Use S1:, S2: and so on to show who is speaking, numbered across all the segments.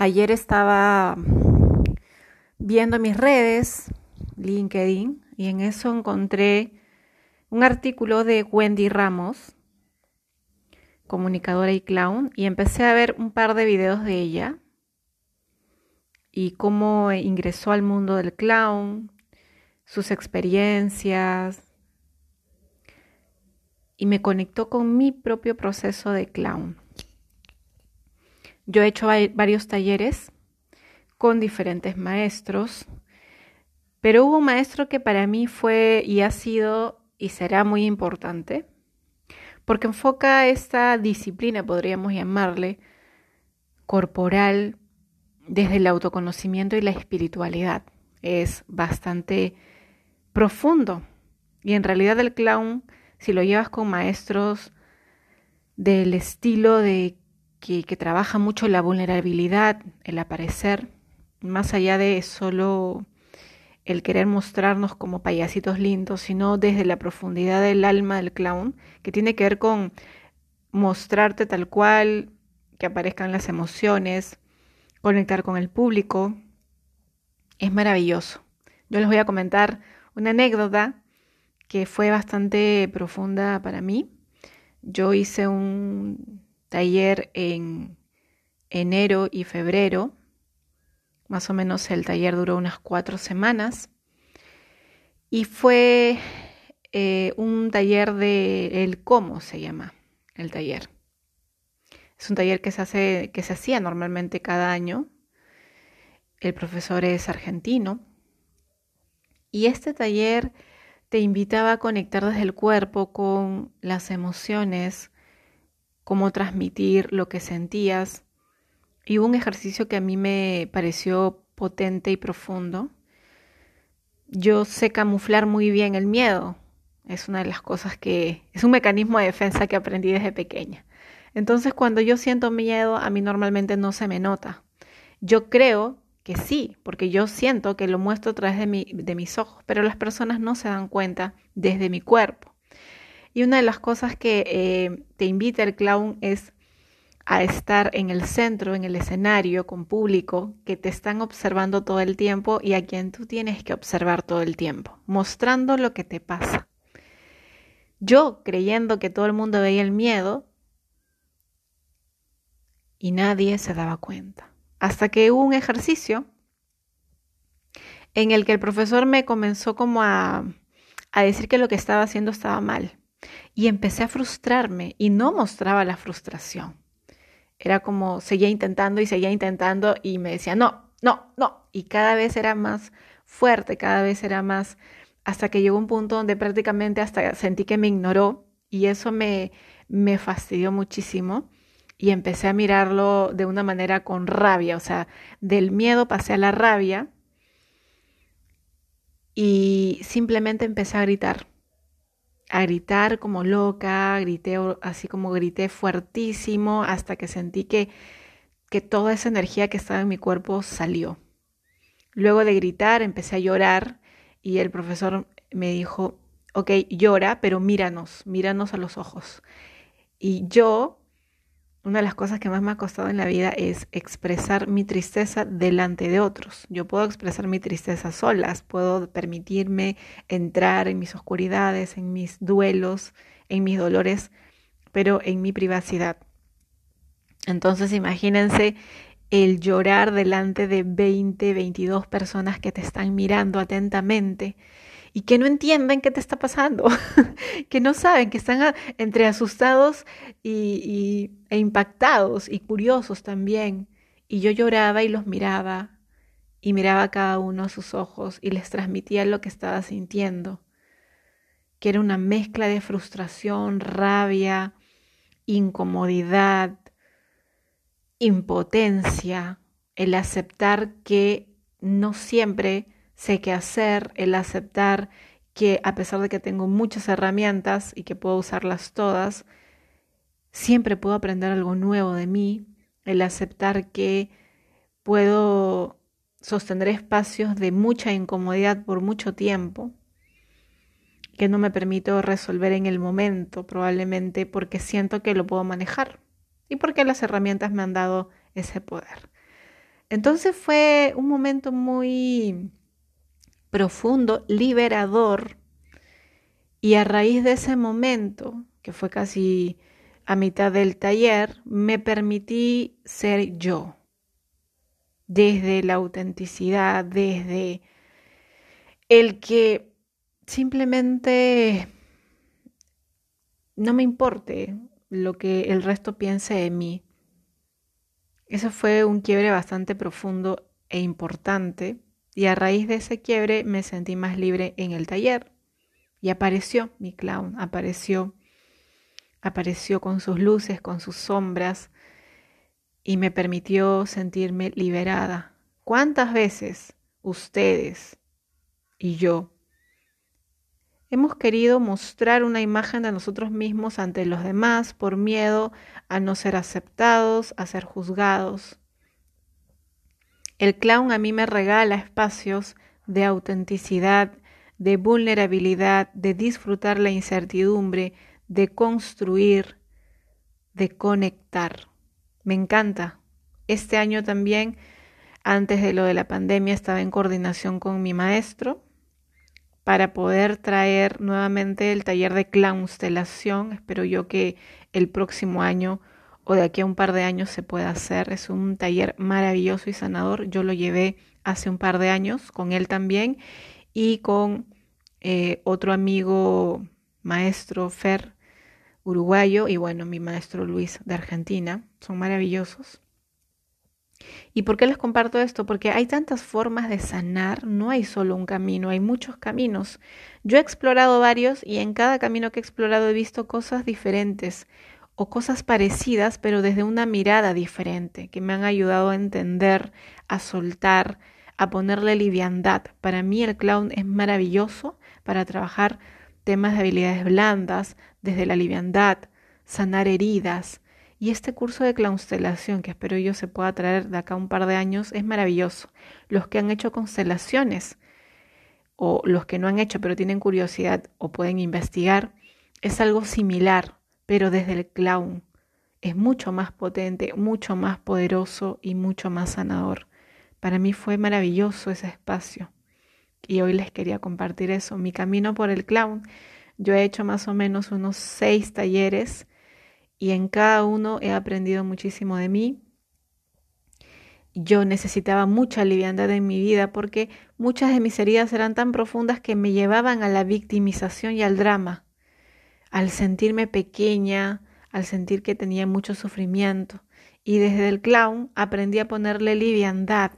S1: Ayer estaba viendo mis redes, LinkedIn, y en eso encontré un artículo de Wendy Ramos, comunicadora y clown, y empecé a ver un par de videos de ella y cómo ingresó al mundo del clown, sus experiencias, y me conectó con mi propio proceso de clown. Yo he hecho varios talleres con diferentes maestros, pero hubo un maestro que para mí fue y ha sido y será muy importante, porque enfoca esta disciplina, podríamos llamarle, corporal desde el autoconocimiento y la espiritualidad. Es bastante profundo. Y en realidad el clown, si lo llevas con maestros del estilo de que, trabaja mucho la vulnerabilidad, el aparecer, más allá de solo el querer mostrarnos como payasitos lindos, sino desde la profundidad del alma del clown, que tiene que ver con mostrarte tal cual, que aparezcan las emociones, conectar con el público. Es maravilloso. Yo les voy a comentar una anécdota que fue bastante profunda para mí. Yo hice un taller en enero y febrero. Más o menos el taller duró unas cuatro semanas. Y fue eh, un taller de el cómo se llama el taller. Es un taller que se hace, que se hacía normalmente cada año. El profesor es argentino. Y este taller te invitaba a conectar desde el cuerpo con las emociones, cómo transmitir lo que sentías. Y hubo un ejercicio que a mí me pareció potente y profundo. Yo sé camuflar muy bien el miedo. Es una de las cosas que es un mecanismo de defensa que aprendí desde pequeña. Entonces cuando yo siento miedo, a mí normalmente no se me nota. Yo creo que sí, porque yo siento que lo muestro a través de, de mis ojos, pero las personas no se dan cuenta desde mi cuerpo. Y una de las cosas que eh, te invita el clown es a estar en el centro, en el escenario, con público que te están observando todo el tiempo y a quien tú tienes que observar todo el tiempo, mostrando lo que te pasa. Yo, creyendo que todo el mundo veía el miedo, y nadie se daba cuenta. Hasta que hubo un ejercicio en el que el profesor me comenzó como a, a decir que lo que estaba haciendo estaba mal. Y empecé a frustrarme y no mostraba la frustración. Era como seguía intentando y seguía intentando y me decía, no, no, no. Y cada vez era más fuerte, cada vez era más, hasta que llegó un punto donde prácticamente hasta sentí que me ignoró y eso me, me fastidió muchísimo y empecé a mirarlo de una manera con rabia, o sea, del miedo pasé a la rabia y simplemente empecé a gritar a gritar como loca, grité así como grité fuertísimo hasta que sentí que, que toda esa energía que estaba en mi cuerpo salió. Luego de gritar empecé a llorar y el profesor me dijo, ok, llora, pero míranos, míranos a los ojos. Y yo una de las cosas que más me ha costado en la vida es expresar mi tristeza delante de otros. Yo puedo expresar mi tristeza solas, puedo permitirme entrar en mis oscuridades, en mis duelos, en mis dolores, pero en mi privacidad. Entonces imagínense el llorar delante de 20, 22 personas que te están mirando atentamente y que no entienden qué te está pasando, que no saben, que están entre asustados y, e impactados y curiosos también. Y yo lloraba y los miraba y miraba a cada uno a sus ojos y les transmitía lo que estaba sintiendo, que era una mezcla de frustración, rabia, incomodidad, impotencia, el aceptar que no siempre sé qué hacer, el aceptar que a pesar de que tengo muchas herramientas y que puedo usarlas todas, siempre puedo aprender algo nuevo de mí, el aceptar que puedo sostener espacios de mucha incomodidad por mucho tiempo, que no me permito resolver en el momento, probablemente porque siento que lo puedo manejar y porque las herramientas me han dado ese poder. Entonces fue un momento muy profundo, liberador, y a raíz de ese momento, que fue casi a mitad del taller, me permití ser yo, desde la autenticidad, desde el que simplemente no me importe lo que el resto piense de mí. Eso fue un quiebre bastante profundo e importante y a raíz de ese quiebre me sentí más libre en el taller. Y apareció mi clown, apareció, apareció con sus luces, con sus sombras, y me permitió sentirme liberada. ¿Cuántas veces ustedes y yo hemos querido mostrar una imagen de nosotros mismos ante los demás por miedo a no ser aceptados, a ser juzgados? El clown a mí me regala espacios de autenticidad, de vulnerabilidad, de disfrutar la incertidumbre, de construir, de conectar. Me encanta. Este año también, antes de lo de la pandemia, estaba en coordinación con mi maestro para poder traer nuevamente el taller de clownstelación. Espero yo que el próximo año o de aquí a un par de años se pueda hacer. Es un taller maravilloso y sanador. Yo lo llevé hace un par de años con él también y con eh, otro amigo maestro Fer uruguayo y bueno, mi maestro Luis de Argentina. Son maravillosos. ¿Y por qué les comparto esto? Porque hay tantas formas de sanar, no hay solo un camino, hay muchos caminos. Yo he explorado varios y en cada camino que he explorado he visto cosas diferentes o cosas parecidas, pero desde una mirada diferente, que me han ayudado a entender, a soltar, a ponerle liviandad. Para mí el clown es maravilloso para trabajar temas de habilidades blandas, desde la liviandad, sanar heridas. Y este curso de constelación, que espero yo se pueda traer de acá un par de años, es maravilloso. Los que han hecho constelaciones o los que no han hecho pero tienen curiosidad o pueden investigar, es algo similar pero desde el clown. Es mucho más potente, mucho más poderoso y mucho más sanador. Para mí fue maravilloso ese espacio y hoy les quería compartir eso. Mi camino por el clown. Yo he hecho más o menos unos seis talleres y en cada uno he aprendido muchísimo de mí. Yo necesitaba mucha liviandad en mi vida porque muchas de mis heridas eran tan profundas que me llevaban a la victimización y al drama al sentirme pequeña, al sentir que tenía mucho sufrimiento. Y desde el clown aprendí a ponerle liviandad,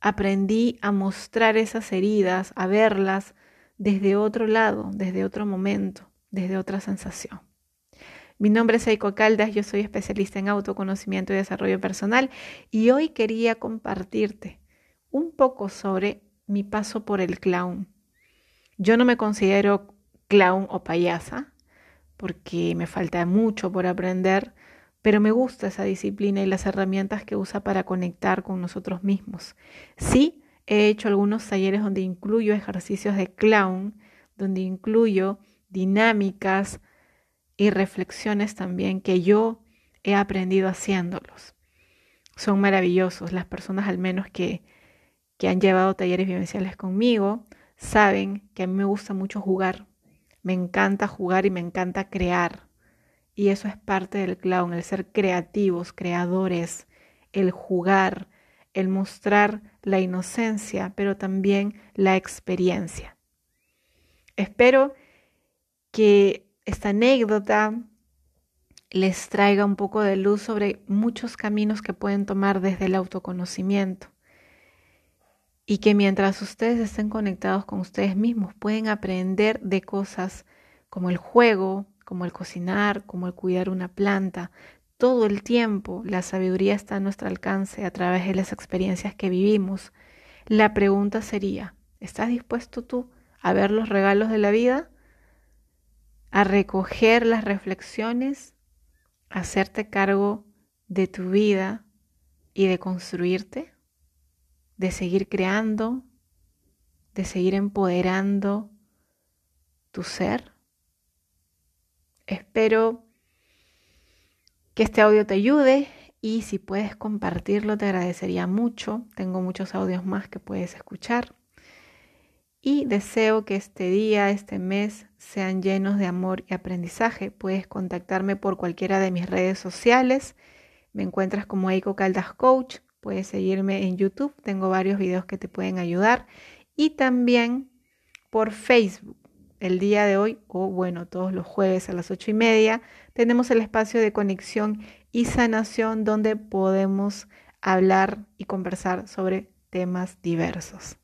S1: aprendí a mostrar esas heridas, a verlas desde otro lado, desde otro momento, desde otra sensación. Mi nombre es Eiko Caldas, yo soy especialista en autoconocimiento y desarrollo personal y hoy quería compartirte un poco sobre mi paso por el clown. Yo no me considero clown o payasa, porque me falta mucho por aprender, pero me gusta esa disciplina y las herramientas que usa para conectar con nosotros mismos. Sí, he hecho algunos talleres donde incluyo ejercicios de clown, donde incluyo dinámicas y reflexiones también que yo he aprendido haciéndolos. Son maravillosos. Las personas al menos que, que han llevado talleres vivenciales conmigo saben que a mí me gusta mucho jugar me encanta jugar y me encanta crear. Y eso es parte del clown, el ser creativos, creadores, el jugar, el mostrar la inocencia, pero también la experiencia. Espero que esta anécdota les traiga un poco de luz sobre muchos caminos que pueden tomar desde el autoconocimiento y que mientras ustedes estén conectados con ustedes mismos pueden aprender de cosas como el juego, como el cocinar, como el cuidar una planta. Todo el tiempo la sabiduría está a nuestro alcance a través de las experiencias que vivimos. La pregunta sería, ¿estás dispuesto tú a ver los regalos de la vida? ¿A recoger las reflexiones? ¿A hacerte cargo de tu vida y de construirte? De seguir creando, de seguir empoderando tu ser. Espero que este audio te ayude y si puedes compartirlo te agradecería mucho. Tengo muchos audios más que puedes escuchar. Y deseo que este día, este mes, sean llenos de amor y aprendizaje. Puedes contactarme por cualquiera de mis redes sociales. Me encuentras como Eiko Caldas Coach. Puedes seguirme en YouTube. Tengo varios videos que te pueden ayudar. Y también por Facebook. El día de hoy, o bueno, todos los jueves a las ocho y media, tenemos el espacio de conexión y sanación donde podemos hablar y conversar sobre temas diversos.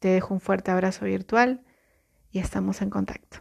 S1: Te dejo un fuerte abrazo virtual y estamos en contacto.